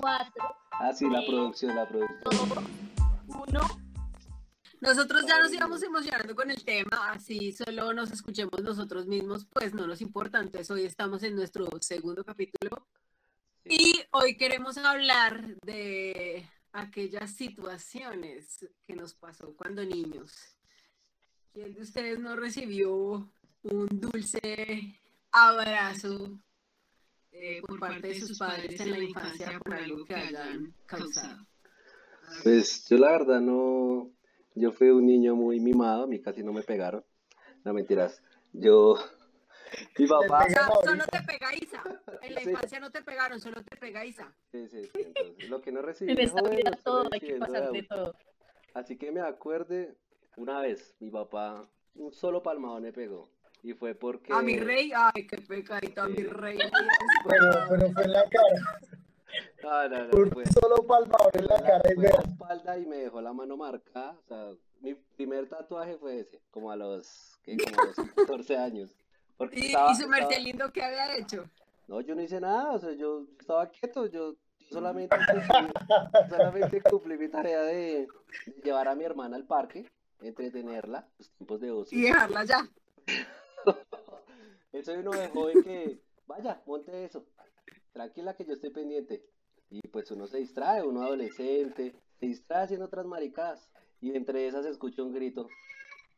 4. Ah, sí, la producción, la producción. 1. Nosotros ya nos íbamos emocionando con el tema, así solo nos escuchemos nosotros mismos, pues no nos importa. Entonces hoy estamos en nuestro segundo capítulo y hoy queremos hablar de aquellas situaciones que nos pasó cuando niños. ¿Quién de ustedes no recibió un dulce abrazo eh, por parte de sus padres en la infancia por algo que hayan causado? Pues yo la verdad no, yo fui un niño muy mimado, a mí casi no me pegaron. No mentiras. Yo, mi papá. O sea, solo te pega Isa. En la infancia no te pegaron, solo te pega Isa. Sí, sí, sí. Entonces, lo que no recibí. En esta vida todo, hay que pasar de todo. Así que me acuerde, una vez mi papá un solo palmado me pegó. Y fue porque. A mi rey, ay, qué pecadito, a mi rey. Pero, pero fue en la cara. No, no, no, Un fue- solo palmador en la cara fue en la espalda y me dejó la mano marcada. O sea, mi primer tatuaje fue ese, como a los, ¿qué? Como a los 14 años. Porque ¿Y, estaba- y su estaba- merced lindo qué había hecho? No, yo no hice nada, o sea, yo estaba quieto, yo solamente cumplí, solamente cumplí mi tarea de, de llevar a mi hermana al parque, entretenerla, los tiempos de ocio. Y dejarla ya. Eso uno dejó de que, vaya, monte eso, tranquila que yo estoy pendiente. Y pues uno se distrae, uno adolescente, se distrae haciendo otras maricadas. Y entre esas escucho un grito.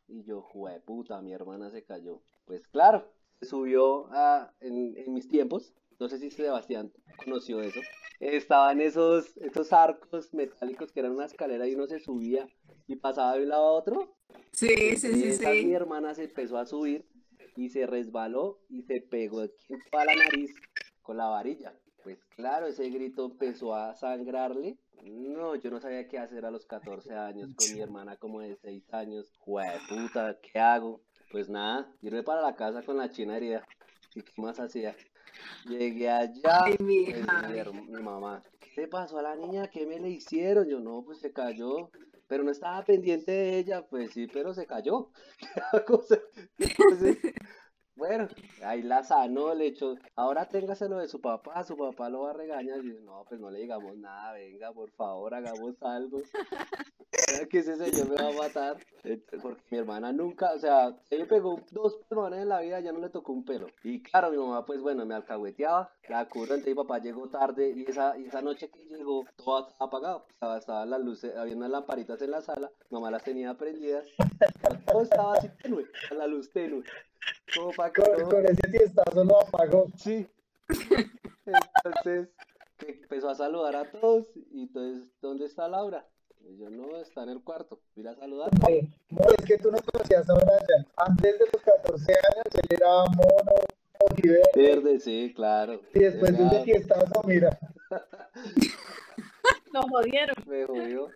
Y yo, jue puta, mi hermana se cayó. Pues claro, se subió a, en, en mis tiempos. No sé si Sebastián conoció eso. Estaban esos, esos arcos metálicos que eran una escalera y uno se subía y pasaba de un lado a otro. Sí, sí, Y sí, esas, Mi sí. hermana se empezó a subir y se resbaló y se pegó aquí toda la nariz con la varilla. Pues claro, ese grito empezó a sangrarle. No, yo no sabía qué hacer a los 14 años con mi hermana como de 6 años. Jue puta, ¿qué hago? Pues nada, irme para la casa con la china herida. ¿Y qué más hacía? Llegué allá, Ay, mi pues, mi, mi mamá, ¿qué le pasó a la niña? ¿Qué me le hicieron? Yo no, pues se cayó, pero no estaba pendiente de ella, pues sí, pero se cayó. Entonces, bueno, ahí la sanó, le echó, ahora téngaselo de su papá, su papá lo va a regañar. Y yo, no, pues no le digamos nada, venga, por favor, hagamos algo. Que ese señor me va a matar. Porque mi hermana nunca, o sea, se le pegó dos palmones en la vida, ya no le tocó un pelo. Y claro, mi mamá, pues bueno, me alcahueteaba, la curra, entonces mi papá llegó tarde y esa, y esa noche que llegó, todo estaba apagado. Estaba, las luces, había unas lamparitas en la sala, mamá las tenía prendidas, todo estaba así tenue, la luz tenue. Como para que Con, con ese tiestazo lo apagó. Sí. Entonces, empezó a saludar a todos y entonces, ¿dónde está Laura? Y yo, no, está en el cuarto, ir a saludar. No, es que tú no conocías a Brian. Antes de los 14 años él era mono, motivero, Verde, sí, claro. y después de ese tiestazo, mira. Nos jodieron. me jodió.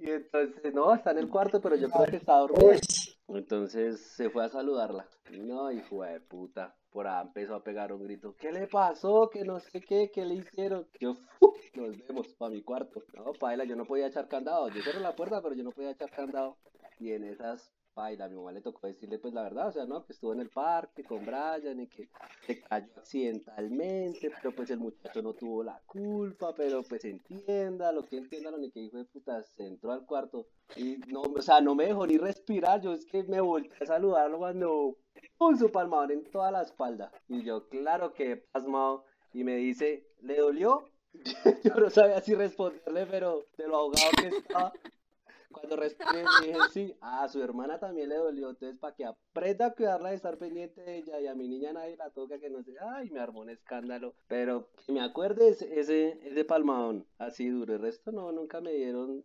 Y entonces, no, está en el cuarto, pero yo creo que está dormida. Uy, Entonces se fue a saludarla. No, hijo de puta. Por ahí empezó a pegar un grito. ¿Qué le pasó? Que no sé qué, ¿qué le hicieron? Yo, ¡fu! nos vemos para mi cuarto. No, paila, yo no podía echar candado. Yo cerré la puerta, pero yo no podía echar candado. Y en esas, paila, a mi mamá le tocó decirle pues la verdad. O sea, no, que estuvo en el parque con Brian y que se cayó accidentalmente. Pero pues el muchacho no tuvo la culpa. Pero pues entienda, lo que entienda, lo que hijo de puta se entró al cuarto. Y no, o sea, no me dejó ni respirar. Yo es que me volteé a saludarlo cuando con su palmador en toda la espalda. Y yo, claro que he pasmado. Y me dice, ¿le dolió? yo no sabía si responderle, pero de lo ahogado que estaba. Cuando respiré, le dije, sí, a su hermana también le dolió. Entonces, para que aprenda a cuidarla y estar pendiente de ella. Y a mi niña nadie la toca, que no sé. Ay, me armó un escándalo. Pero que me acuerde ese, ese, palmadón así duro. El resto no, nunca me dieron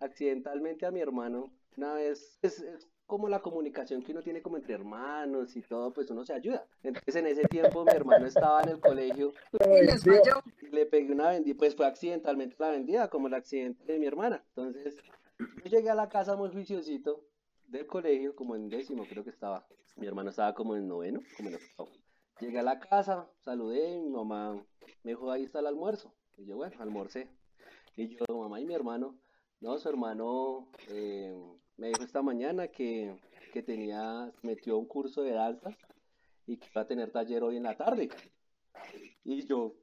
accidentalmente a mi hermano. Una vez, es, es como la comunicación que uno tiene como entre hermanos y todo, pues uno se ayuda. Entonces en ese tiempo mi hermano estaba en el colegio lo Y les vendió. falló. y le pegué una vendida, pues fue accidentalmente la vendida, como el accidente de mi hermana. Entonces yo llegué a la casa muy juiciosito del colegio, como en décimo creo que estaba. Mi hermano estaba como en noveno, como en octavo. Llegué a la casa, saludé, mi mamá me dijo, ahí está el almuerzo. Y yo, bueno, almorcé. Y yo, mamá y mi hermano, no, su hermano eh, me dijo esta mañana que, que tenía, metió un curso de danza y que iba a tener taller hoy en la tarde. Y yo,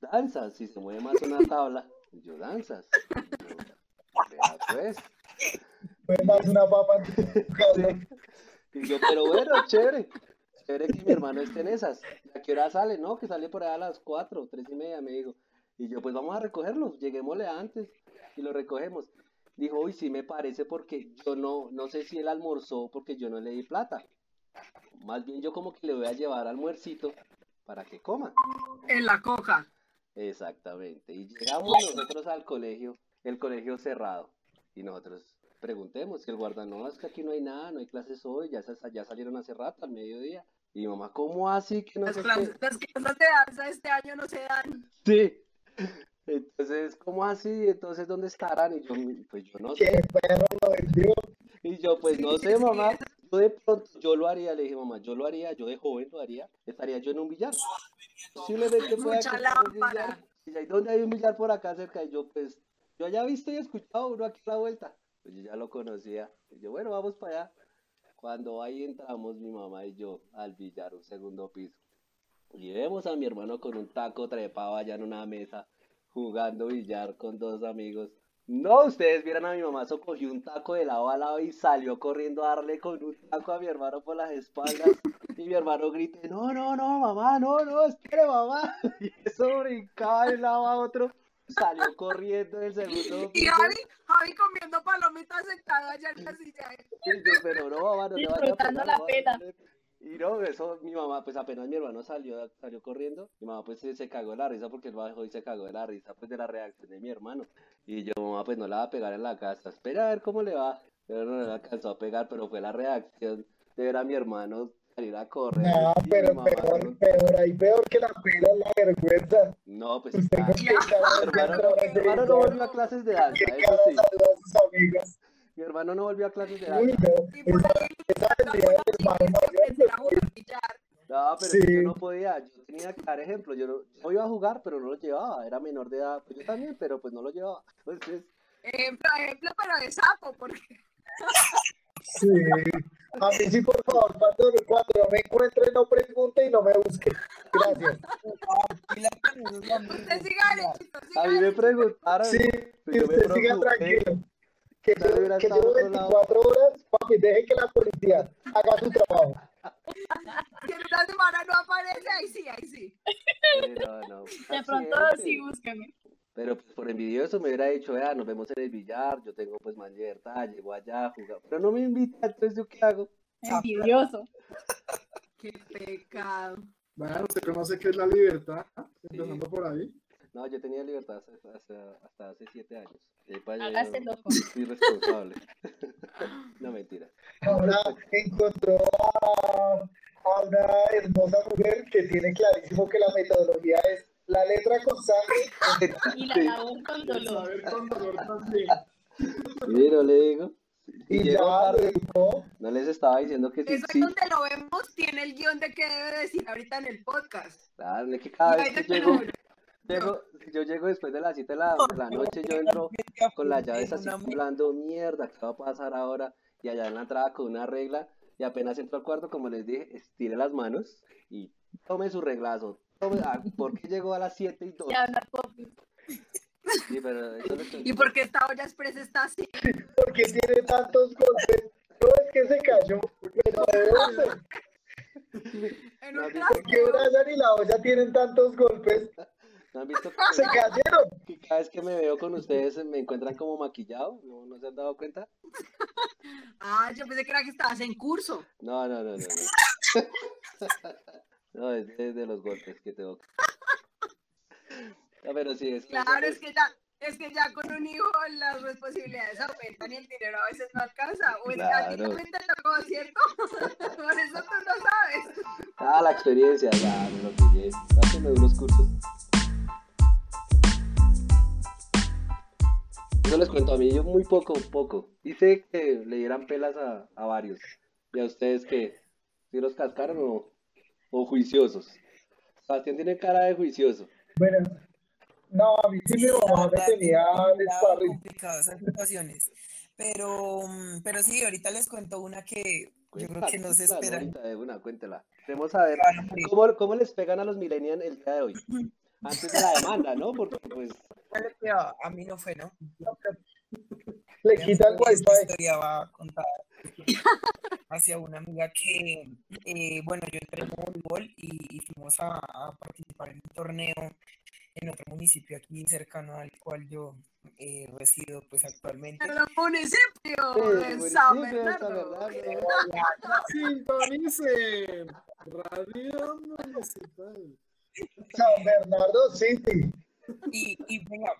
danzas, si se mueve más una tabla, yo danzas. "Vea, pues. Fue más una papa. Y yo, pero bueno, chévere. Chévere que mi hermano esté en esas. ¿A qué hora sale? No, que sale por allá a las cuatro, tres y media, me dijo. Y yo, pues vamos a recogerlo, lleguémosle antes y lo recogemos. Dijo, uy, sí me parece porque yo no, no sé si él almorzó porque yo no le di plata. Más bien yo como que le voy a llevar almuercito para que coma. En la coja. Exactamente. Y llegamos nosotros al colegio, el colegio cerrado. Y nosotros preguntemos, que el guarda, no, es que aquí no hay nada, no hay clases hoy, ya, se- ya salieron hace rato, al mediodía. Y mi mamá, ¿cómo así que no Las sé clases, las clases de danza este año no se dan. Sí. Entonces, ¿cómo así? Entonces, ¿dónde estarán? Y yo, pues yo no sé. Que perro lo vendió. Y yo, pues no sé, sí, mamá. Yo de pronto, yo lo haría, le dije, mamá, yo lo haría, yo de joven lo haría. Estaría yo en un billar. Posiblemente que un billar. Y ahí donde hay un billar por acá cerca, y yo, pues, yo ya he visto y escuchado uno aquí a la vuelta. Pues yo ya lo conocía. Y yo, bueno, vamos para allá. Cuando ahí entramos mi mamá y yo al billar, un segundo piso. Y vemos a mi hermano con un taco trepado allá en una mesa, jugando billar con dos amigos. No, ustedes vieran a mi mamá, so cogió un taco de lado a lado y salió corriendo a darle con un taco a mi hermano por las espaldas. Y mi hermano grita, no, no, no, mamá, no, no, espere, mamá. Y eso brincaba de un lado a otro. Salió corriendo del segundo Y. Javi, Javi comiendo palomitas sentado allá en la silla. Pero no, mamá, no te vayas a Disfrutando pegar, la mamá, pena. Y no, eso, mi mamá, pues apenas mi hermano salió, salió corriendo, mi mamá pues se, se cagó de la risa porque él bajó y se cagó de la risa pues de la reacción de mi hermano. Y yo, mamá, pues no la va a pegar en la casa, espera a ver cómo le va. Pero no le alcanzó a pegar, pero fue la reacción de ver a mi hermano salir a correr. No, pero mamá peor, peor, ahí peor que la pela es la vergüenza. No, pues Usted mi hermano, no- mi hermano no volvió a clases de danza, eso sí. a amigos. Mi hermano no volvió a clases de Uy, danza. no, Y por esa, ahí esa pero Sí. yo no podía, yo tenía que dar ejemplo, yo no, yo iba a jugar, pero no lo llevaba, era menor de edad, pues yo también, pero pues no lo llevaba. Entonces, Ejemplo, ejemplo, pero de sapo, porque Sí. A mí sí, por favor, cuando, cuando no me encuentre, no pregunte y no me busque. Gracias. usted siga a mí me preguntaron, Sí, me usted siga tranquilo. Que yo, que lado. 24 horas, papi, deje que la policía haga su trabajo. Si en una semana no aparece, ahí sí, ahí sí. Sí, no, no, De pronto sí, búscame. Pero pues por envidioso me hubiera dicho, vea, nos vemos en el billar, yo tengo pues más libertad, llego allá a jugar, pero no me invita, entonces yo qué hago. Envidioso. Qué pecado. Bueno, ¿usted conoce qué es la libertad? Empezando por ahí. No, yo tenía libertad hasta, hasta, hasta hace siete años. Hágase loco. Responsable. no, mentira. Ahora encontró a, a una hermosa mujer que tiene clarísimo que la metodología es la letra con sangre. Y la labor con dolor. Saber con dolor también. Sí, no le digo. Y Y ya tarde. No les estaba diciendo que sí, Eso es sí. donde lo vemos, tiene el guion de qué debe decir ahorita en el podcast. Claro, es que cada vez que llego, llego, yo llego después de las 7 de la, de la noche, yo entro con las llaves así hablando mierda, ¿qué va a pasar ahora? Y allá en la entrada con una regla, y apenas entro al cuarto, como les dije, estire las manos y tome su reglazo. Ah, ¿Por qué llegó a las 7 y 2? Se habla poco. Sí, pero eso es lo que- ¿Y por qué esta olla express está así? porque tiene tantos golpes. No es que se cayó, pero? En No, un ¿Por qué. Brian y la olla tienen tantos golpes? ¿No han visto que, Se cayeron. que cada vez que me veo con ustedes me encuentran como maquillado? ¿No, no se han dado cuenta? Ah, yo pensé que era que estabas en curso. No, no, no, no. No, no es de, de los golpes que tengo. No, pero sí, es Claro, es que ya, es que ya con un hijo las responsabilidades aumentan y el dinero a veces no alcanza. O es que a ti Claro. también te tocó, ¿cierto? Por eso tú no sabes. Ah, la experiencia, ya me lo pillé. Hácenme unos cursos. Eso les cuento a mí, yo muy poco, poco. Hice que le dieran pelas a, a varios. ¿Y a ustedes qué? ¿Si los cascaron o, o juiciosos? Sebastián tiene cara de juicioso. Bueno, no, a mí sí me tenía el sparring. complicadas esas situaciones. Pero, mm, pero sí, ahorita les cuento una que yo creo que no se Cuéntala, esperan. ahorita de una, cuéntela. Queremos saber cómo, cómo les pegan a los millennials el día de hoy. Antes de la demanda, ¿no? Porque pues a mí no fue, ¿no? No, pero Le quitan esta wifi. historia va a contar hacia una amiga que, eh, bueno, yo entré en voleibol y, y fuimos a, a participar en un torneo en otro municipio aquí cercano al cual yo eh, resido pues actualmente. En el municipio Sí, de municipio San Bernardo. Sintonicen Radio Municipal. San Bernardo City. Y, y venga,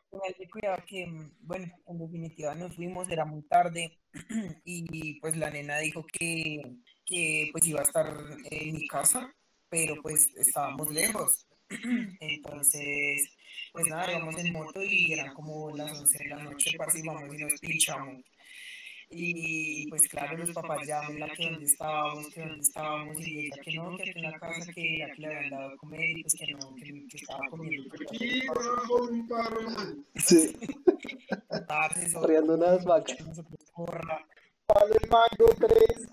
cuidado que, bueno, en definitiva nos fuimos, era muy tarde y pues la nena dijo que, que pues iba a estar en mi casa, pero pues estábamos lejos. Entonces, pues nada, íbamos en moto y eran como las 11 de la noche, parce, y nos pinchamos. Y, y, pues claro, los papás llaman la que dónde estábamos, que dónde estábamos, y ella que no, que aquí en la casa, que era que le habían dado a comer, y pues que no, que, que estaba comiendo. Aquí bajo un paro. Sí, Corriendo unas vacas. el mango, 3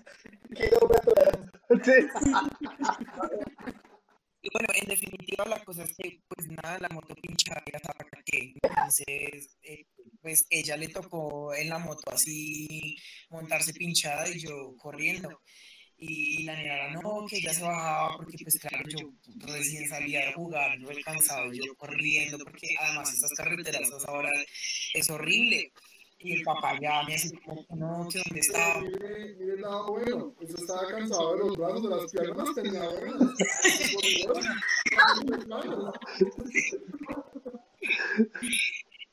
kilómetros. Y bueno, en definitiva la cosa es que pues nada, la moto pinchada ya estaba que entonces eh, pues ella le tocó en la moto así montarse pinchada y yo corriendo. Y, y la nena no, que ella se bajaba porque pues claro, yo recién salía de jugar, yo cansado, yo corriendo porque además estas carreteras a esa hora es horrible. Y el papá ya me así como no, que dónde estaba. Mire el bueno. Eso estaba cansado de los brazos, de las piernas, tenía.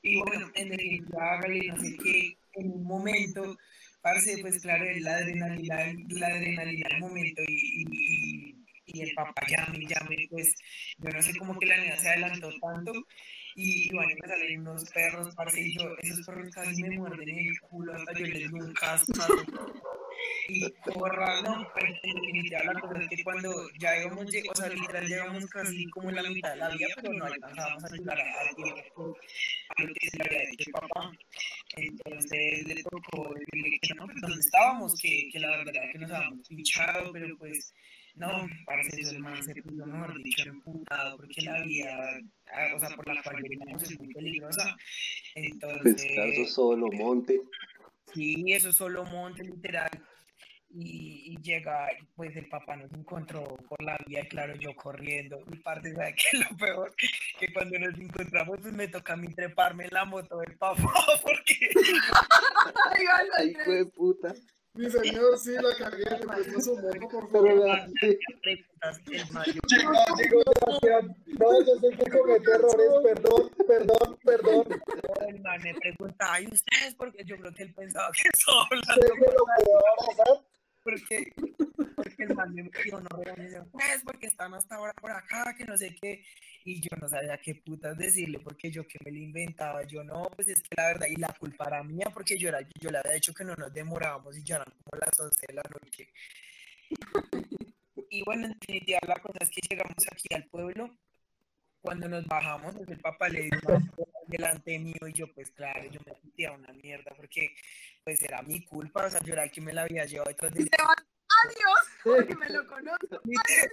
Y bueno, en definitiva, hágale, no sé qué, en un momento, parce, pues claro, la adrenalina, la adrenalina del momento y, y, y- el papá llame, llame, pues yo no sé cómo que la niña se adelantó tanto y, bueno, me salen unos perros, parce, y yo, esos perros casi me muerden el culo, hasta yo les doy un cascazo. Y corra, no, pues, en definitiva la cosa es que cuando ya íbamos, o sea, literal llegamos casi como en la mitad de la vía, pero no alcanzábamos a llegar a, tiempo a lo que se le había dicho el papá. Entonces le tocó decirle que no, pues donde estábamos, que, que la verdad era que nos habíamos pinchado, pero pues no, parece eso el man se puso, mejor dicho, emputado, porque la vía, ah, o sea, por la cual veníamos es muy peligrosa. pues Entonces, eso solo, monte. Sí, eso es solo monte literal. Y, y llega, y, pues el papá nos encontró por la vía, y claro, yo corriendo. Mi parte, ¿sabe qué es lo peor? Que cuando nos encontramos, pues me toca a mí treparme en la moto del papá, porque Ay, ay, Ay, ay, fue puta. Mi señor, sí, la cagué, le presto su moto, por Pero favor. mayo. Llegó, llegó. No, yo sé que cometo errores. Perdón, perdón, perdón. El man me pregunta, ¿y ustedes? Porque yo creo que él pensaba que estaba Sé hablando que lo puedo abrazar. Porque, porque el no pues porque están hasta ahora por acá, que no sé qué, y yo no sabía qué putas decirle, porque yo que me lo inventaba, yo no, pues es que la verdad, y la culpa era mía, porque yo, era, yo le había dicho que no nos demorábamos y ya eran como las 11 de la noche. Y bueno, en definitiva, la cosa es que llegamos aquí al pueblo, cuando nos bajamos, pues el papá le dijo delante mío y yo, pues claro, yo me sentía una mierda, porque pues era mi culpa, o sea, yo era el que me la había llevado detrás de adiós, porque me lo conozco. Adiós.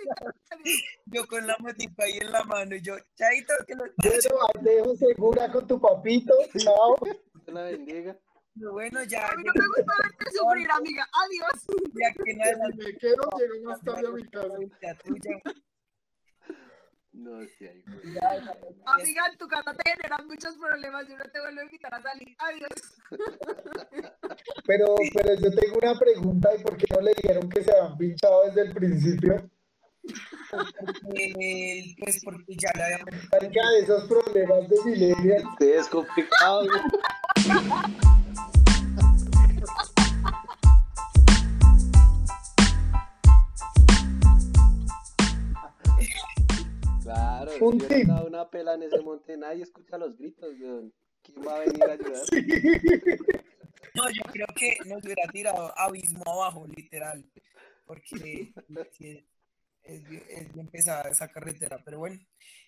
yo con la motica ahí en la mano y yo, chaito, que lo ahí te dejo segura con tu papito. Chao. Dios la bendiga. bueno, ya, A mí no me gusta verte sufrir, amiga. Adiós. ya que adelante, Me quiero, llego más tarde a mi casa. No, ya, ya, Amiga, en tu casa te generan muchos problemas. Yo no te vuelvo a invitar a salir. Adiós. Pero, pero yo tengo una pregunta. ¿Y por qué no le dijeron que se habían pinchado desde el principio? eh, pues porque ya le habíamos Marica, de esos problemas de millennials. Sí, es complicado. Claro, si Un hubiera tip. dado una pela en ese monte, nadie escucha los gritos, weón. ¿Quién va a venir a ayudar? No, yo creo que nos hubiera tirado abismo abajo, literal. Porque sí, es bien, es bien pesada esa carretera, pero bueno,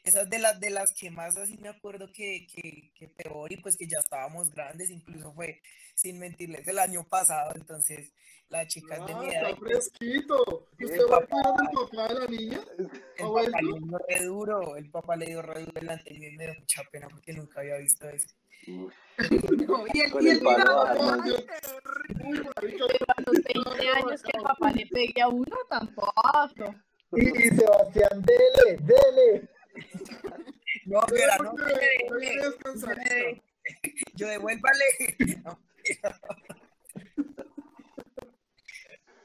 esa es de las de las que más así me acuerdo que, que, que peor y pues que ya estábamos grandes, incluso fue, sin mentirles, el año pasado, entonces las chicas de mi Ah, edad, está fresquito. El ¿Usted va a papá- cuidar del papá de la niña? el papá le dio re duro, el papá le dio re duro delante de mí y me dio mucha pena porque nunca había visto eso. No, y el, Con y el el a los 20 años que el papá le pegue a uno, tampoco. Y, y Sebastián, dele, dele. No, espera, no, descansar. dele. yo devuélvale. No,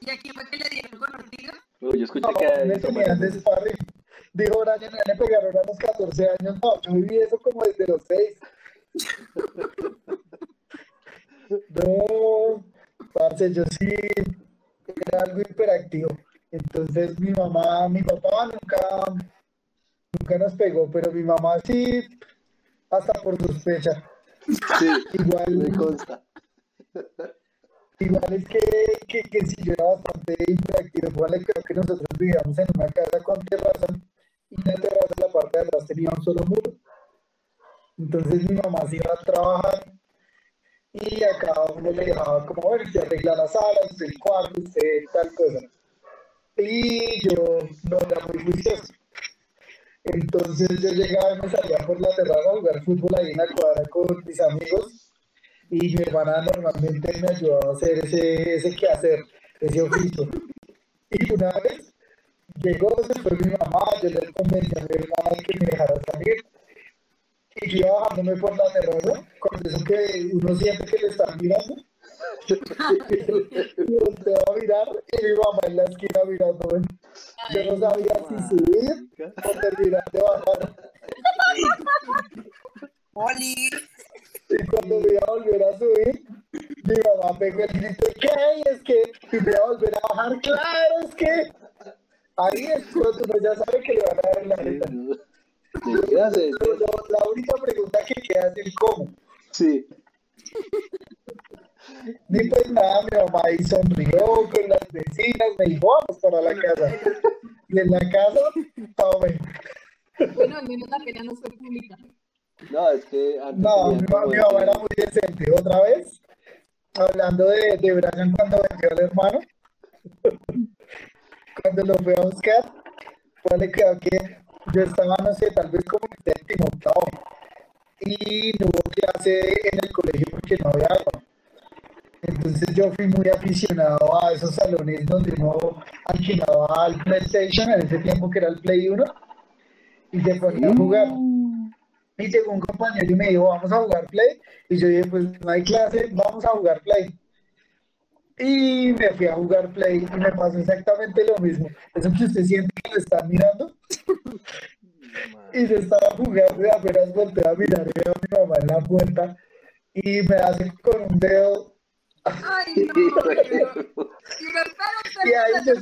¿Y aquí fue que le dieron con ortiga? Uy, yo escuché No, que. Dijo Brian, ya le pegaron a los 14 años. No, yo viví eso como desde los 6. No, parce, yo sí era algo hiperactivo. Entonces mi mamá, mi papá nunca, nunca nos pegó, pero mi mamá sí, hasta por sospecha. Sí, Igual, me consta. Igual es que, que, que si yo era bastante hiperactivo, igual creo que nosotros vivíamos en una casa con terraza y la terraza la parte de atrás tenía un solo muro. Entonces mi mamá se iba a trabajar y a cada uno le dejaba como, bueno, usted arregla la sala, usted el cuarto, usted tal cosa. Yo no era muy juicioso. Entonces yo llegaba y me salía por la terraza a jugar fútbol ahí en la cuadra con mis amigos y mi hermana normalmente me ayudaba a hacer ese, ese quehacer, ese oficio. Y una vez llegó, se fue mi mamá, yo le convencí a mi hermana que me dejara salir. Y yo bajándome por la terraza, con eso que uno siente que le están mirando. Y volteo a mirar y mi mamá en la esquina mirándome. Yo no sabía si subir o terminar de bajar. Oli, Y cuando me iba a volver a subir, mi mamá pegó el grito, ¿qué? Y es que, y me iba a volver a bajar, claro, es que, ahí es cuando uno ya sabe que le van a dar la neta. ¿Te quedas en- Pero lo- la única pregunta que queda es el cómo. Sí. Ni pues nada, mi mamá ahí sonrió con las vecinas, me dijo, vamos para la casa. Y en la casa, tome. Bueno, al menos la pena no fue pública. No, es que antes No, mi, mamá era muy decente. Otra vez, hablando de, de Brian cuando vendió al hermano, cuando lo fui a buscar, pues le quedó que yo estaba, no sé, tal vez como en séptimo, octavo, y no hubo clase en el colegio porque no había agua. Entonces yo fui muy aficionado a esos salones donde uno alquilaba el PlayStation en ese tiempo que era el Play 1 y se ponía a jugar. Y llegó un compañero y me dijo, vamos a jugar Play. Y yo dije, pues no hay clase, vamos a jugar Play. Y me fui a jugar Play y me pasó exactamente lo mismo. Eso que usted siente que lo están mirando. Y se estaba jugando y apenas volteé a mirar y veo a mi mamá en la puerta y me hace con un dedo. Ay, no. Y ahí se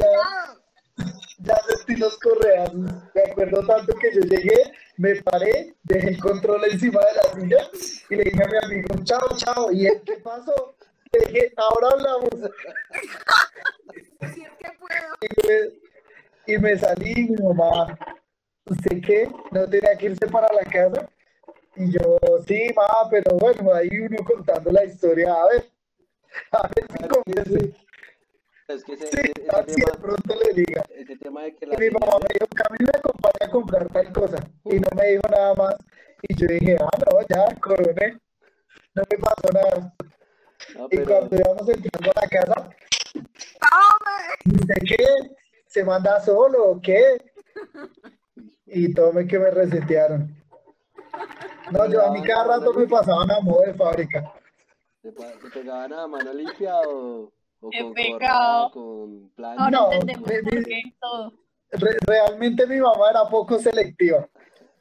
Ya sentí los correazos. Me acuerdo tanto que yo llegué, me paré, dejé el control encima de la silla y le dije a mi amigo, chao, chao. ¿Y él qué pasó? Le dije, ahora hablamos. Es que puedo. Y me, y me salí mi mamá, ¿usted qué? ¿No tenía que irse para la casa? Y yo, sí, mamá, pero bueno, ahí uno contando la historia, a ver, a ver si convence. Es que ese, Sí, ese- ese así de pronto le diga. ese tema de que Y la mi mamá me dijo, Camilo me acompaña a comprar tal cosa. Y no me dijo nada más. Y yo dije, ah, no, ya, coroné. No me pasó nada. No, Y cuando íbamos entrando a la casa. ¿usted qué? ¿Se manda solo o qué? Y tome que me resetearon. No, yo a mí cada rato me pasaban a modo de fábrica. ¿Te, te pegaban a mano limpia o, con pecado. correa, con plancha? Ahora No, entendemos me- por me- qué todo. Re- realmente mi mamá era poco selectiva.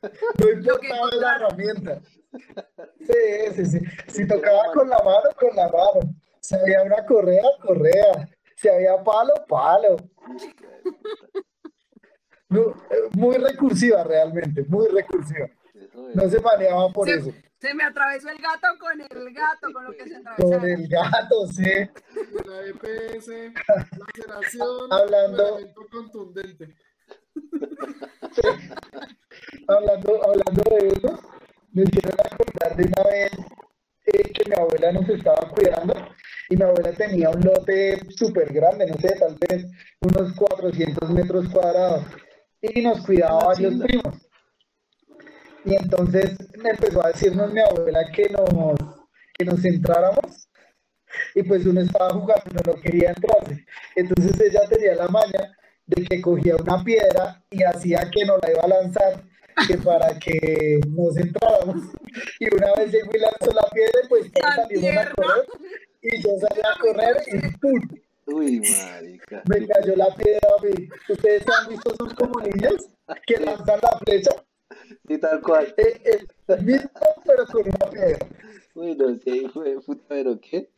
No importaba la herramienta. Sí, sí, sí. Si tocaba con la mano, con la mano. Si había una correa, correa. Si había palo, palo. No, eh, muy recursiva realmente, muy recursiva. No se manejaba por eso. Se me atravesó el gato con el gato, con lo que se Con atravesaba. el gato, sí. La EPS, laceración, Hablando- contundente. hablando, hablando de eso, me hicieron acordar de una vez eh, que mi abuela nos estaba cuidando y mi abuela tenía un lote súper grande, no sé, tal vez unos 400 metros cuadrados y nos cuidaba varios primos. Y entonces me empezó a decirnos mi abuela que nos, que nos entráramos y pues uno estaba jugando, no quería entrarse. Entonces ella tenía la maña de que cogía una piedra y hacía que nos la iba a lanzar que para que nos entráramos. Y una vez llegó y lanzó la piedra, pues todos salimos a correr. Y yo salí a correr y ¡pum! Uy, marica. Me cayó la piedra a mí. ¿Ustedes han visto esos como niños que lanzan la flecha? Sí, tal cual. Eh, eh, mismo, pero con una piedra. Uy, no sé, hijo de puta, pero ¿qué?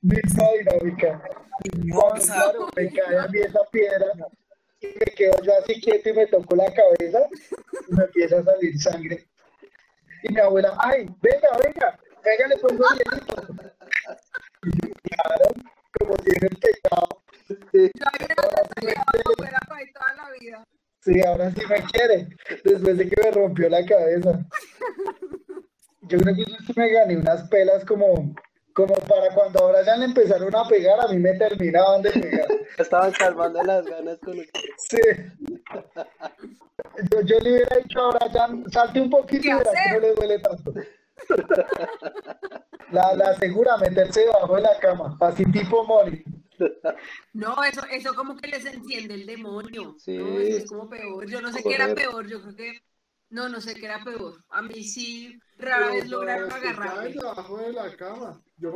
Misma dinámica. Cuando, claro, me cae a mí esa piedra y me quedo yo así quieto y me toco la cabeza y me empieza a salir sangre. Y mi abuela, ay, venga, venga, venga, le pongo hielito. Y yo, claro, como tiene el pecado. Yo había tratado fuera para ahí toda la vida. Sí, ahora sí me quiere, después de que me rompió la cabeza. Yo creo que yo sí me gané unas pelas como, como para cuando ahora ya le empezaron a pegar, a mí me terminaban de pegar. Estaban calmando las ganas con usted. Sí. Yo, yo le hubiera dicho ahora, ya salte un poquito y ¿Qué verá que no le duele tanto. La, la segura, meterse debajo de la cama, así tipo Mori. No, eso, eso como que les enciende el demonio. Sí. No, eso es como peor. Yo no sé qué era peor, yo creo que. No, no sé qué era peor. A mí sí, rara vez lograron pues, agarrarme. debajo de la cama. Yo.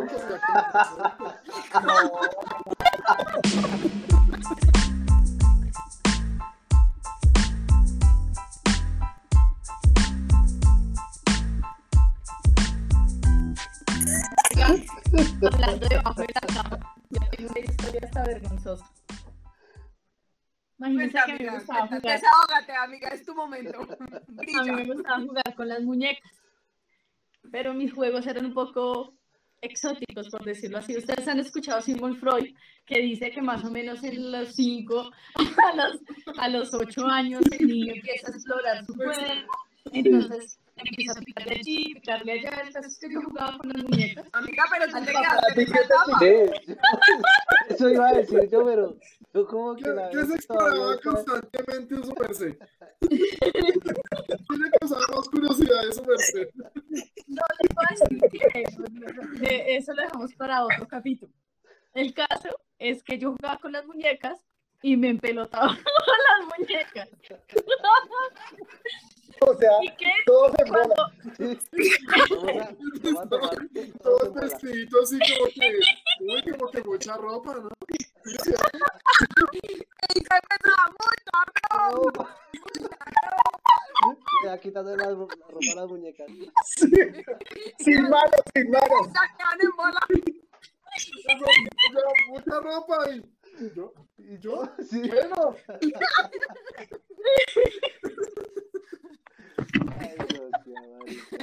Oigan, hablando debajo de la cama, vergonzosa. Imagínense Cuenta, que a mí me gustaba jugar, Desahógate, amiga, es tu momento. a mí me gustaba jugar con las muñecas, pero mis juegos eran un poco exóticos, por decirlo así. Ustedes han escuchado a Sigmund Freud, que dice que más o menos en los 5 a los, a los 8 años el niño empieza a explorar su cuerpo, entonces empieza a picarle allí, picarle allá, entonces que yo jugaba con las muñecas. Amiga, pero tú te ¿A quedaste. Sí. Eso iba a decir yo, pero yo como que ¿Qué, la qué se exploraba constantemente en su merced? Tiene que usar más curiosidad de su merced. No les a decir qué, de eso lo dejamos para otro capítulo. El caso es que yo jugaba con las muñecas y me empelotaba con las muñecas. Sea, todos en bola. Todos vestiditos así como que, uy, como que mucha ropa, ¿no? Se. Ya quitando la, la ropa a las muñecas. Sin manos, sin manos. Quedan en bola. mucha ropa y, y yo, y yo, Sí. bueno, Ay, Dios mío, marica.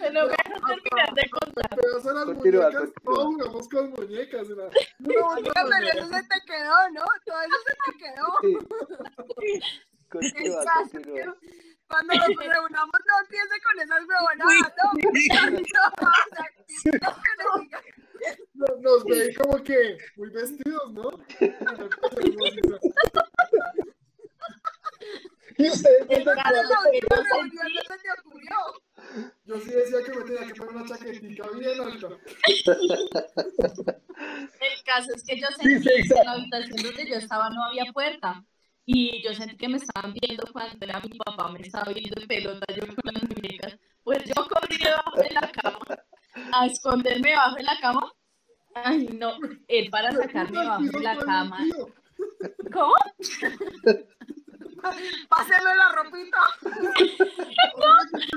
pero voy a terminar de contar. pero eso las Continúa, muñecas, continúa. todos muñecas. Pero eso se te quedó, ¿no? Todo eso se te quedó. Sí. Continúa, El caso es continúa. que Cuando nos reunamos, no empiece con esas huevonadas, no. No, o sea, no, no, nos, nos veí como que muy vestidos, ¿no? Y ustedes El desde caso cuándo es que la yo reunión sentí- no se te ocurrió. Yo sí decía que me tenía que poner una chaquetica bien alta. El caso es que yo Sí, sentí sí, que en exacto. la donde yo estaba no había puerta. Y yo sentí que me estaban viendo cuando era mi papá, me estaba viendo en pelota, yo con las muñecas. Pues yo corrí debajo de la cama, a esconderme debajo de la cama. Ay, no, él para sacarme debajo de la cama. ¿Cómo? Páseme la ropita.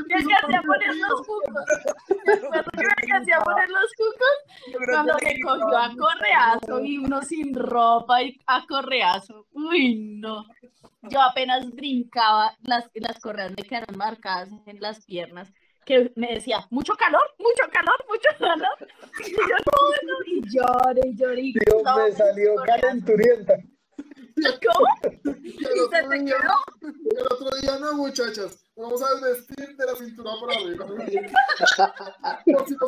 ¿Qué que hacía poner los cucos? Recuerdo que me que hacía poner los cucos cuando me cogió a correazo y uno sin ropa y a correazo. Uy, no. Yo apenas brincaba, las, las correas me quedaron marcadas en las piernas, que me decía, mucho calor, mucho calor, mucho calor. Y yo, no, no, y lloré, y lloré. y Dios no, me salió calenturienta. ¿Cómo? Y ¿Y el se te día, quedó? el otro día no, muchachas. Vamos a desvestir de la cintura para arriba. Por si hice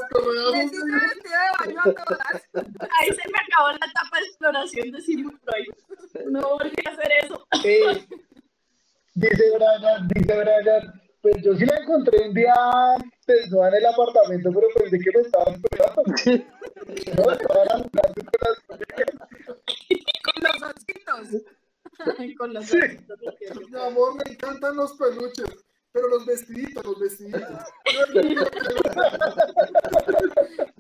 vestido de baño a todas. Ahí se me acabó la etapa de exploración de Sigmund Freud. No volví a hacer eso. Eh, dice Brian, dice Brian, pues yo sí la encontré un día desnuda en el apartamento, pero pensé que me estaba esperando. No, estaba jugando con las Con los ositos. Con los Sí. Mi amor, me encantan los peluches. Pero los vestiditos, los vestiditos.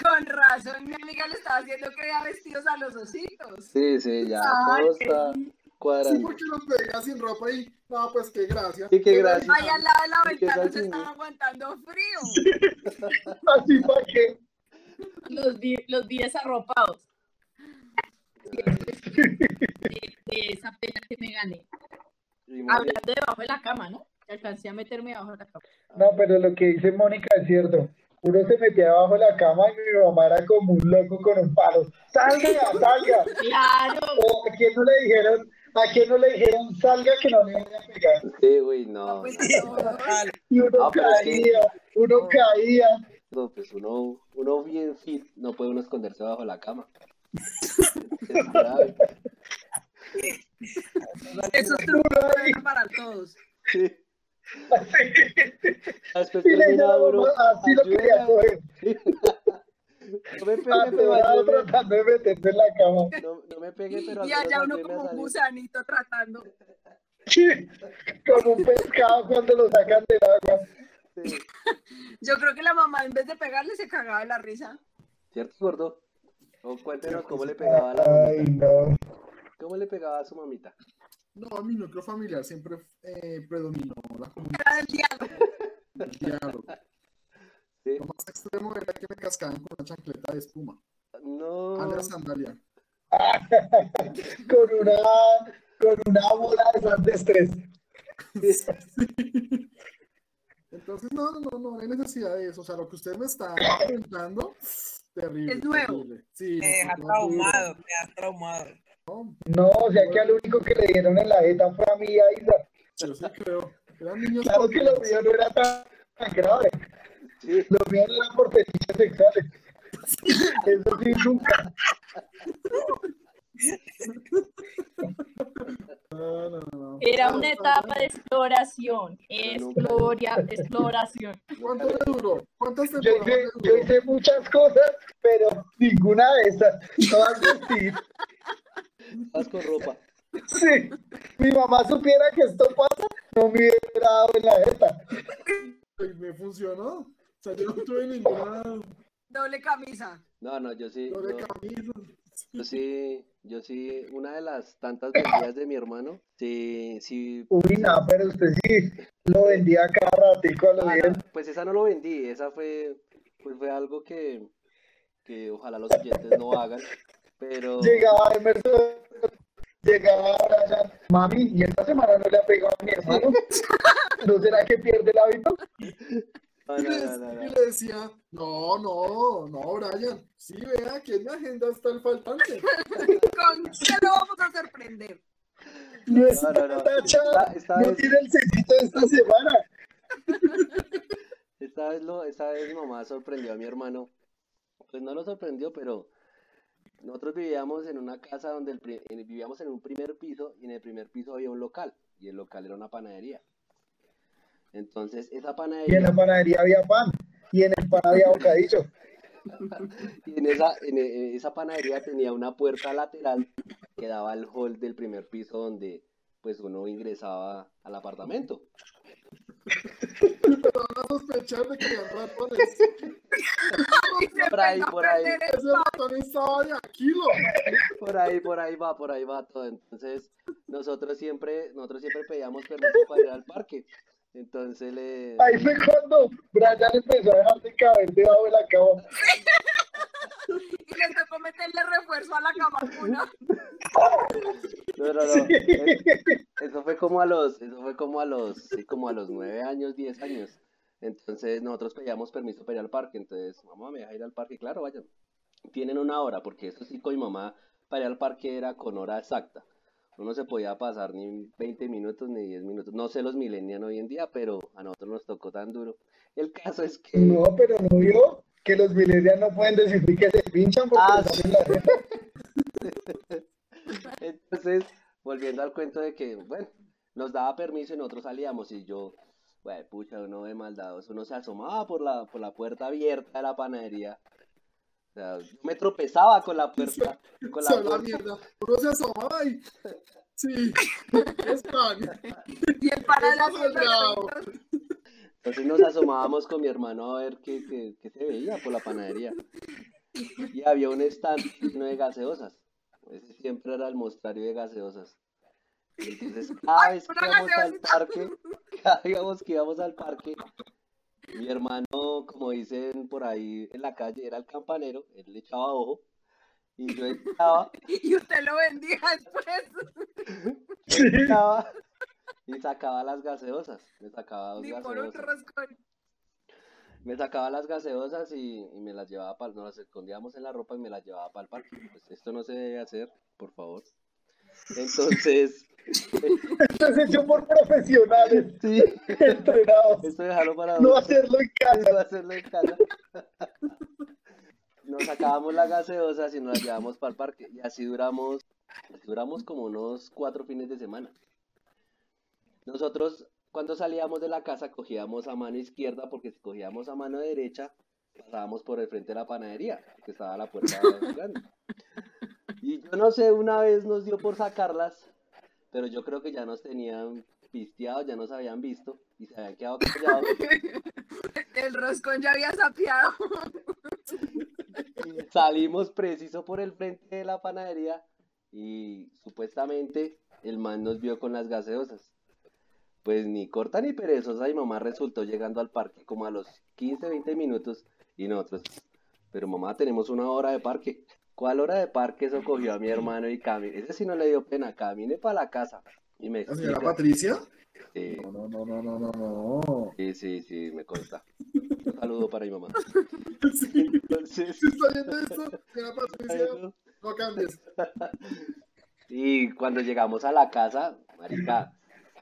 Con razón, mi amiga le estaba haciendo que vea vestidos a los ositos. Sí, sí, ya Ay, todo qué está Sí, porque los veía sin ropa y. No, pues qué gracia. Sí, qué gracia. Ahí al lado de la ¿Y qué ventana se estaba aguantando frío. así para que. Los vi, los vi desarropados. De, de esa pena que me gané. Hablando debajo de la cama, ¿no? Que alcancé a meterme debajo de la cama. No, pero lo que dice Mónica es cierto. Uno se metía debajo de la cama y mi mamá era como un loco con un palo. ¡Salga, salga! Claro, O a quién no le dijeron, a quién no le dijeron salga que no le iban a pegar. Sí, güey, No, no. pues. Y uno Ah, es que- caía, uno caía. No, pues uno, uno bien fit, no puede uno esconderse bajo la cama. Es grave. Esos trucos son para todos. Sí. Después Y le termina llamo, uno, así lo quería coger. No me pegue, pero tratando de meterse en la cama. No, no me pegue, pero Y allá uno a como un gusanito tratando. Como un pescado cuando lo sacan del agua. Sí. Yo creo que la mamá en vez de pegarle se cagaba de la risa. ¿Cierto, gordo? O cuéntenos cómo le pegaba a la Ay, no. ¿Cómo le pegaba a su mamita? No, mi núcleo familiar siempre eh, predominó la comunidad Era del diálogo. del diálogo. Sí. Lo más extremo era que me cascaban con una chancleta de espuma. No. A la sandalia. Con una, con una bola de esas de estrés. Entonces, no, no, no, no hay necesidad de eso. O sea, lo que usted me está comentando, terrible. Es nuevo. terrible. Sí, Me deja traumado, me deja traumado. no, o sea que al único que le dieron en la jeta fue a mí y a Isa. yo sí creo. Eran niños Claro que lo mío no era tan, tan grave. Sí. Lo mío no era por fetiches sexuales. Eso sí, nunca. No, no, no. era una etapa de exploración. Exploria, exploración. ¿Cuánto le duró? ¿Cuántas Yo hice, yo hice muchas cosas, pero ninguna de esas. Todas vestir. Vas con ropa. Sí. Mi mamá supiera que esto pasa, no me hubiera dado en la jeta. Y me funcionó. O sea, yo no tuve ninguna Doble camisa. No, no, yo sí. doble yo- camisa. Yo sí, yo sí, una de las tantas vendidas de mi hermano, sí, sí. Uy, no, pero usted sí lo vendía cada ratico a lo Ah, bien. no, pues esa no lo vendí, esa fue, pues fue algo que, que ojalá los oyentes no hagan, pero Llegaba Emerson, llegaba Brian, mami, y esta semana no le ha pegado a mi hermano. ¿No será que pierde el hábito? No, Y no, le, no, no, no. y le decía, no, no, no, Brian. Sí, vea que en la agenda está el faltante. ¿Con qué lo vamos a sorprender? No no, no. tachada, Esta- esta no vez- tiene el sellito de esta semana. Esta vez, lo, esta vez mi mamá sorprendió a mi hermano. Pues no lo sorprendió, pero nosotros vivíamos en una casa donde el pri- en- vivíamos en un primer piso y en el primer piso había un local y el local era una panadería. Entonces esa Y en panadería la panadería había pan, y en el pan había bocadillo. y en esa, en, en esa panadería tenía una puerta lateral que daba al hall del primer piso donde pues uno ingresaba al apartamento. Pero van a sospechar de que habían ratones. Por ahí, por ahí. Ese ratón estaba de a kilo. Por ahí, por ahí va, por ahí va todo. Entonces, nosotros siempre, nosotros siempre pedíamos permiso para ir al parque. Entonces le, Ahí fue cuando Brian empezó a dejar de caber debajo de la cama. y le tocó meterle refuerzo a la cama cuna. no, no, no. Eso fue como a los, eso fue como a los, sí, como a los nueve años, diez años. Entonces nosotros pedíamos permiso para ir al parque. Entonces, mamá, me deja ir al parque, claro, vayan. Tienen una hora, porque eso sí con mi mamá para ir al parque era con hora exacta. No se podía pasar ni 20 minutos ni 10 minutos. No sé los millennials hoy en día, pero a nosotros nos tocó tan duro. El caso es que... No, pero no vio que los millennials no pueden decir que se pinchan porque Ah, la jeta. Entonces, volviendo al cuento de que, bueno, nos daba permiso y nosotros salíamos y yo, bueno, pucha, uno de maldadoso, uno se asomaba por la, por la puerta abierta de la panadería. Sea, yo me tropezaba con la puerta, con la Se la mierda. Uno se asomaba y. Sí, es pan. Y el la es bravo. Entonces nos asomábamos con mi hermano a ver qué, qué, qué se veía por la panadería. Y había un stand lleno de gaseosas. Ese siempre era el mostrario de gaseosas. Entonces, cada vez que íbamos al parque, cada vez que íbamos al parque, mi hermano, como dicen por ahí en la calle, era el campanero, él le echaba ojo, y yo entraba, Y usted lo vendía después. yo entraba y sacaba las gaseosas, me sacaba dos Ni por un gaseosas. roscón. Me sacaba las gaseosas y, y me las llevaba para, nos las escondíamos en la ropa y me las llevaba para el parque. Pues esto no se debe hacer, por favor. Entonces, Esto es hecho por profesionales sí, entrenados. esto déjalo para No hacerlo en casa. Eso hacerlo en casa. Nos sacábamos las gaseosas y nos las llevábamos para el parque. Y así duramos, así duramos como unos cuatro fines de semana. Nosotros, cuando salíamos de la casa, cogíamos a mano izquierda, porque si cogíamos a mano derecha, pasábamos por el frente de la panadería, que estaba la puerta grande. Y yo no sé, una vez nos dio por sacarlas, pero yo creo que ya nos tenían pisteados, ya nos habían visto y se habían quedado callados. El roscón ya había sapeado. Y Salimos preciso por el frente de la panadería y supuestamente el man nos vio con las gaseosas. Pues ni corta ni perezosa, mi mamá resultó llegando al parque como a los 15, 20 minutos y nosotros, pero mamá, tenemos una hora de parque. ¿Cuál hora de parque? Eso cogió a mi hermano y camine. Ese sí no le dio pena, camine para la casa. Y me ¿La señora. Patricia? Sí, No, no, no, no, no, no, no. sí, sí, sí, me consta. Un saludo para mi mamá. Sí. Entonces, está viendo esto, señora Patricia, eso. no cambies. Y cuando llegamos a la casa, marica,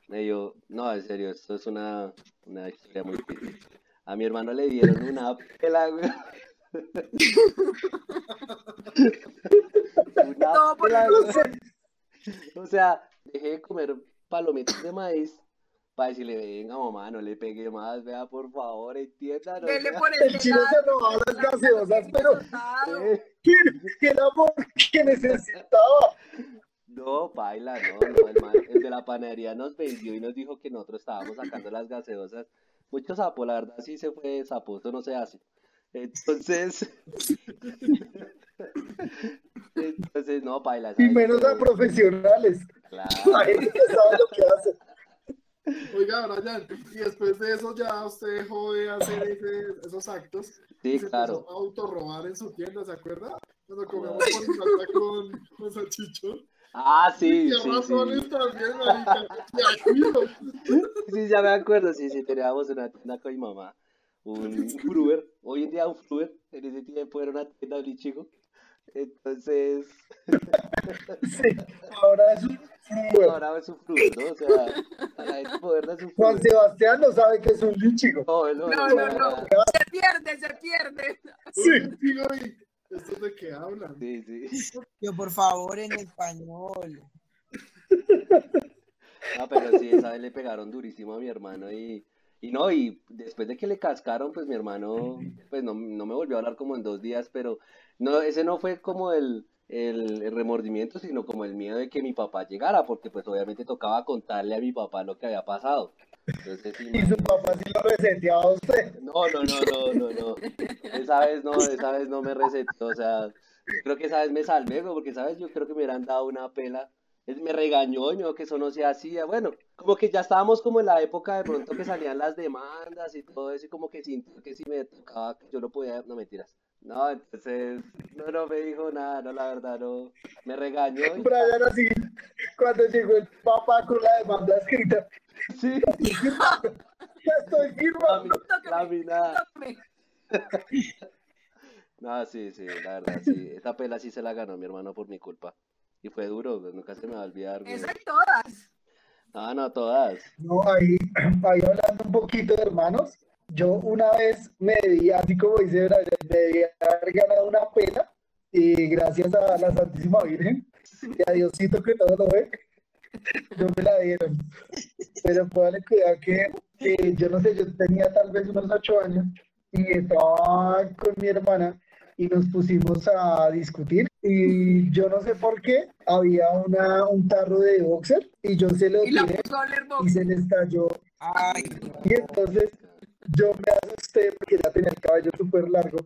me dio, no, en serio, esto es una, una historia muy triste. A mi hermano le dieron una pela. Una Todo por. O sea, dejé de comer palomitas de maíz para decirle, venga mamá, no le pegue más, vea, por favor, entiéndanos. Dele vea". por El chino se robaba las gaseosas, pero Eh, que era porque necesitaba. No, baila, no, no, el, man- el de la panadería nos vendió y nos dijo que nosotros estábamos sacando las gaseosas. Mucho sapo, la verdad sí se fue sapo, eso no se hace. Entonces, entonces no, baila. Y menos a profesionales. Claro, La gente que sabe lo que hace. Oiga, Brian, y después de eso ya usted dejó de hacer ese- esos actos. sí, y se claro. empezó a autorrobar en su tienda, ¿se acuerda? Cuando comíamos por con, con salchichón. Ah, sí, y sí, razones sí. también. Sí, ya me acuerdo, sí, sí, teníamos una tienda con mi mamá, un Fruber, hoy en día un Fruber, en ese tiempo era una tienda de chico. Entonces, Sí, ahora es un fruber. ahora es un Fruber, ¿no? O sea, a la gente moderna es un Juan Fruber. Sebastián no sabe que es un lichigo. No, no, No, no, no. Se pierde, se pierde. Sí. Digo, y, ¿estos de qué hablan? Sí, sí. Yo, por favor, en español. No, pero sí, esa vez le pegaron durísimo a mi hermano y, y no, y después de que le cascaron, pues mi hermano, pues no, no me volvió a hablar como en dos días, pero no, ese no fue como el, el, el remordimiento, sino como el miedo de que mi papá llegara, porque pues obviamente tocaba contarle a mi papá lo que había pasado. Entonces, sí, Y su papá sí lo reseteaba a usted. no, no, no, no, no, no. Esa vez no, esa vez no me resetó, o sea, yo creo que esa vez me salvé, porque, ¿sabes? Yo creo que me hubieran dado una pela. Él me regañó y me dijo que eso no se hacía. Bueno, como que ya estábamos como en la época de pronto que salían las demandas y todo eso, y como que sintió que si me tocaba, que yo lo podía, no mentiras. No, entonces, no, no me dijo nada, no, la verdad, no. Me regañó y Brian así, cuando llegó el papá con la demanda escrita, sí, ya estoy firmando. lami- laminada. No, sí, sí, la verdad, sí. Esa pela sí se la ganó mi hermano por mi culpa. Y fue duro, nunca se me va a olvidar. Eso hay todas. No, no, todas. No, ahí, ahí hablando un poquito de hermanos, yo una vez me di, así como dice me di haber ganado una pena y gracias a la Santísima Virgen y a Diosito que todo lo ve, no me la dieron. Pero póngale cuidado que eh, yo no sé, yo tenía tal vez unos ocho años y estaba con mi hermana y nos pusimos a discutir y yo no sé por qué había una, un tarro de boxer y yo se lo Y la tiré y se le estalló Ay, y entonces yo me asusté porque ya tenía el cabello súper largo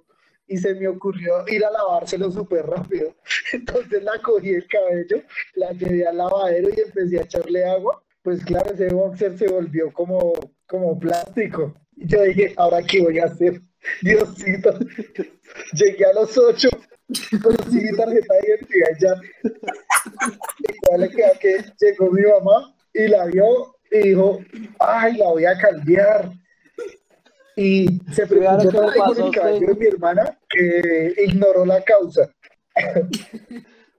y se me ocurrió ir a lavárselo súper rápido. Entonces la cogí el cabello, la llevé al lavadero y empecé a echarle agua. Pues claro, ese boxer se volvió como, como plástico. Y yo dije, ¿ahora qué voy a hacer? Diosito. Llegué a los ocho, conseguí mi tarjeta de identidad ya. Igual le queda que llegó mi mamá y la vio y dijo, ay, la voy a cambiar. Y se preguntó ¿cómo tanto por el cabello de mi hermana que ignoró la causa.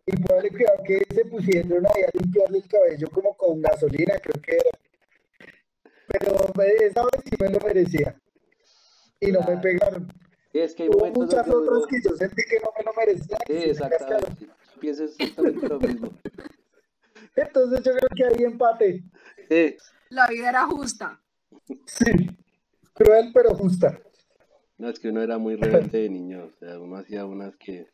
y quedar que se pusieron ahí a limpiarle el cabello como con gasolina, creo que era. Pero eh, esa vez sí me lo merecía. Y no me pegaron. Sí, es que hay Hubo momentos muchas otras que yo sentí que no me lo merecía. Sí, me exactamente. Exactamente lo mismo. Entonces yo creo que hay empate. Sí, La vida era justa. Sí. Cruel pero justa. no, es que uno era muy rebelde de niño, o sea, uno hacía unas que...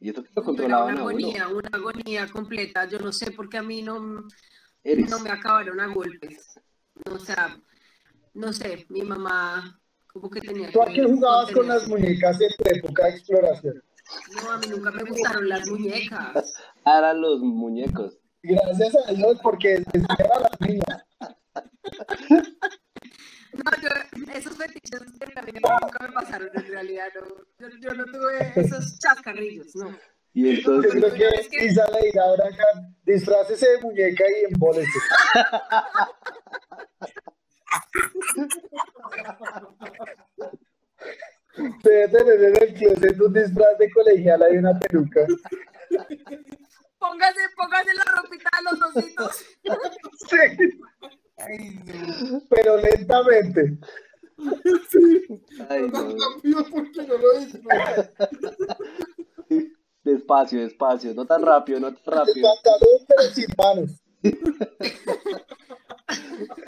Y esto que lo Era controlaban una uno. agonía, una agonía completa. Yo no sé por qué a mí no, Eres. no me acabaron a golpes. O sea, no sé, mi mamá como que tenía ¿Tú a qué jugabas con las muñecas en tu época de exploración? No, a mí nunca me gustaron las muñecas. Ah, eran los muñecos. Gracias a Dios, porque enseñaba a las niñas. No, yo, esos fetiches de la vida nunca me pasaron en realidad. No. Yo, yo no tuve esos chascarrillos, no. Y Yo entonces, creo que Isa le dirá ahora acá, disfrácese de muñeca y embólese. Se debe tener en el closet un disfraz de colegiala y una peluca. Póngase, póngase la ropita de los ositos. Sí, ay, no. pero lentamente. ay, No tan no. rápido porque no lo despacio, despacio, no tan rápido, no tan rápido. pantalón, pero sin manos.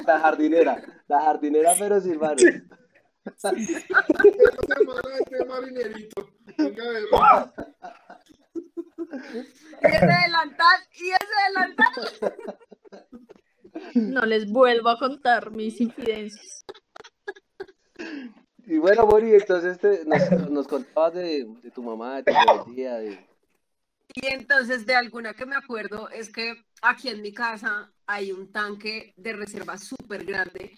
La jardinera, la jardinera pero sin manos. Este marinerito. Venga. Y ese delantal, y ese delantal. No les vuelvo a contar mis incidencias. Y bueno, Mori, entonces te- nos, nos contabas de, de tu mamá, de tu rebeldía, de... Y entonces de alguna que me acuerdo es que aquí en mi casa hay un tanque de reserva súper grande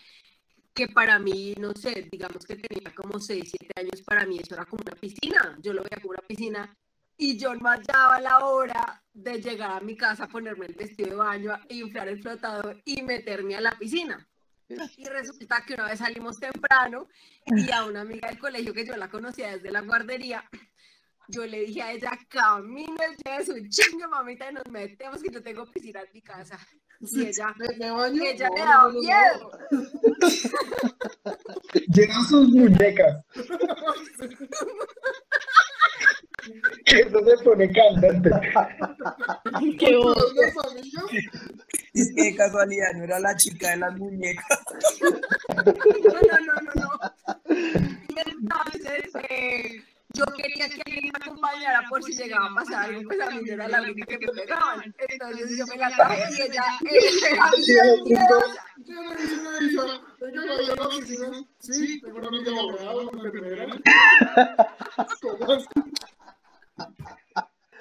que para mí, no sé, digamos que tenía como 6, 7 años, para mí eso era como una piscina. Yo lo veía como una piscina y yo no hallaba la hora de llegar a mi casa, ponerme el vestido de baño, inflar el flotador y meterme a la piscina. Y resulta que una vez salimos temprano y a una amiga del colegio que yo la conocía desde la guardería, yo le dije a ella, camine, lleve su chingo, mamita, y nos metemos que yo tengo piscina en mi casa. Y ella, ¿Me, me baño? y ella No, le daba no, no, miedo. Lleva sus muñecas. Que eso se pone candente. Qué amigos, Es que de casualidad no era la chica de las muñecas. No, no, no, no, no. Y entonces, eh, yo quería que alguien me acompañara por si llegaba a pasar algo, pues a mí era la única que me pegaban. Entonces yo me la traje y ella era bien yo me a la. Sí, tengo una amiga abogada, una enfermera. ¿Cómo así?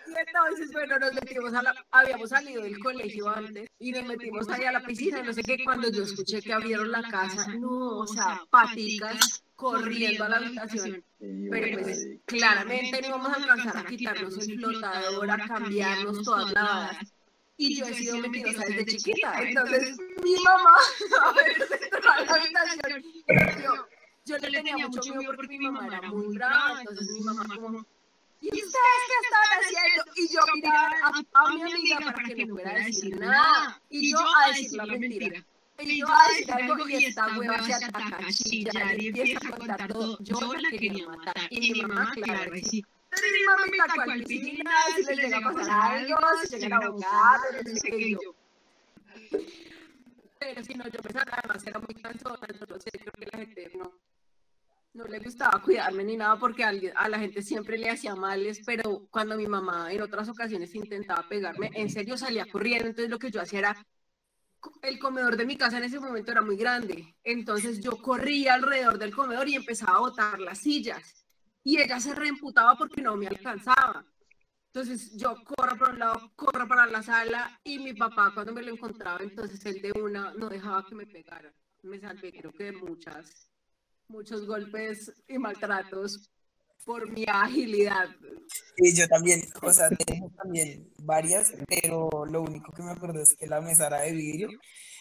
Y entonces, bueno, nos metimos a la, habíamos salido del colegio antes y nos metimos ahí a la piscina no sé qué, cuando yo escuché que abrieron la casa, no, o sea, paticas corriendo a la habitación. Pero pues claramente no íbamos a alcanzar a quitarnos el flotador, a cambiarnos todas lavadas. Y yo he sido mentirosa desde chiquita. Entonces, mi mamá a veces entraba a la habitación. Yo, yo le tenía mucho miedo porque mi mamá era muy brava. Entonces, mi mamá, como, ¿y ustedes qué estaban haciendo? Y yo miraba a, a mi amiga para que no fuera a decir nada. Y yo a decir la mentira. Y yo a decir algo y esta hueva se ataca y empieza a contar todo. Yo la quería matar. Y mi mamá, claro, que sí. Pero mi mamá me sacó al piscina, si le llega a pasar algo, si llega a ahogar, no sé qué yo. Pero si no, yo pensaba, además era muy cansona, sé, creo que la gente no, no le gustaba cuidarme ni nada porque a, la gente siempre le hacía males, pero cuando mi mamá en otras ocasiones intentaba pegarme, en serio salía corriendo, entonces lo que yo hacía era, el comedor de mi casa en ese momento era muy grande, entonces yo corría alrededor del comedor y empezaba a botar las sillas y ella se reemputaba porque no me alcanzaba. Entonces yo corro para un lado, corro para la sala y mi papá cuando me lo encontraba, entonces él de una no dejaba que me pegara. Me salvé creo que de muchas, muchos golpes y maltratos por mi agilidad. Y yo también, o sea, tengo también varias, pero lo único que me acuerdo es que la mesa era de vidrio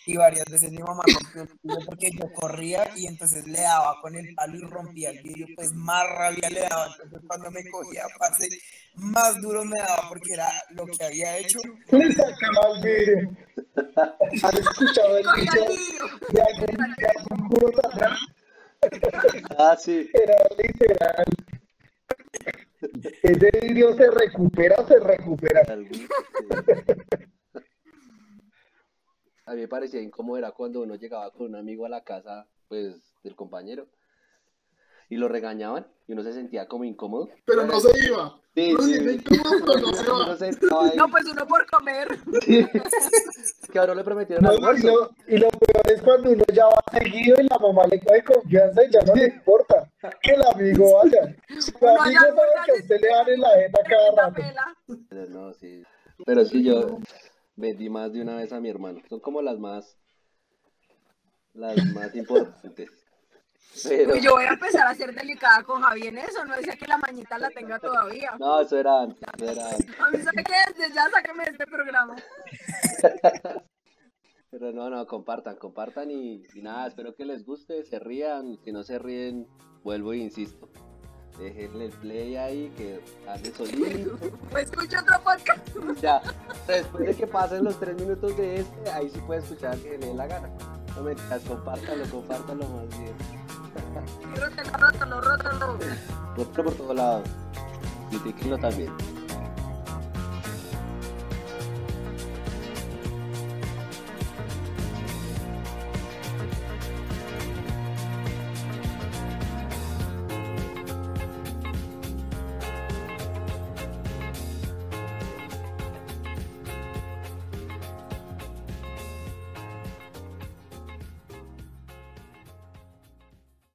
y varias veces mi mamá rompió el vidrio porque yo corría y entonces le daba con el palo y rompía el vidrio, pues más rabia le daba. Entonces cuando me cogía, parce, más duro me daba porque era lo que había hecho. Le sacaba el vidrio. ¿Has escuchado el dicho de algún, de algún? Ah, sí. Era literal. Ese vidrio se recupera, se recupera. Sí. A mí me parecía incómodo era cuando uno llegaba con un amigo a la casa, pues, del compañero, y lo regañaban, y uno se sentía como incómodo. Pero no se iba. Sí, No sí, se sí. iba incómodo, pero no se Uno va. se estaba ahí. No, pues uno por comer. Sí. Es que ahora le prometieron No, y, almuerzo. lo, y lo peor es cuando uno ya va seguido y la mamá le coge confianza y ya no le importa que el amigo vaya. Su Uno amigo ya sabe guarda que a usted le dan en la jeta cada rato. Pero no, sí. Pero sí, yo vendí más de una vez a mi hermano. Son como las más, las más importantes. Pero, yo voy a empezar a ser delicada con Javi en eso, no decía que la mañita la tenga todavía. no, eso era antes, eso era antes. A mí sabe que desde ya sáqueme de este programa. Pero no, no, compartan, compartan y, y nada, espero que les guste, se rían, si no se ríen, vuelvo e insisto. Déjenle el play ahí, que ande solito. Escucho otro podcast. Ya, después de que pasen los tres minutos de este, ahí sí puede escuchar que le dé la gana. No mentiras, compártalo, compártalo más bien. Rótalo, rótalo, rótalo. Otro por todo lado. Critíquenlo también.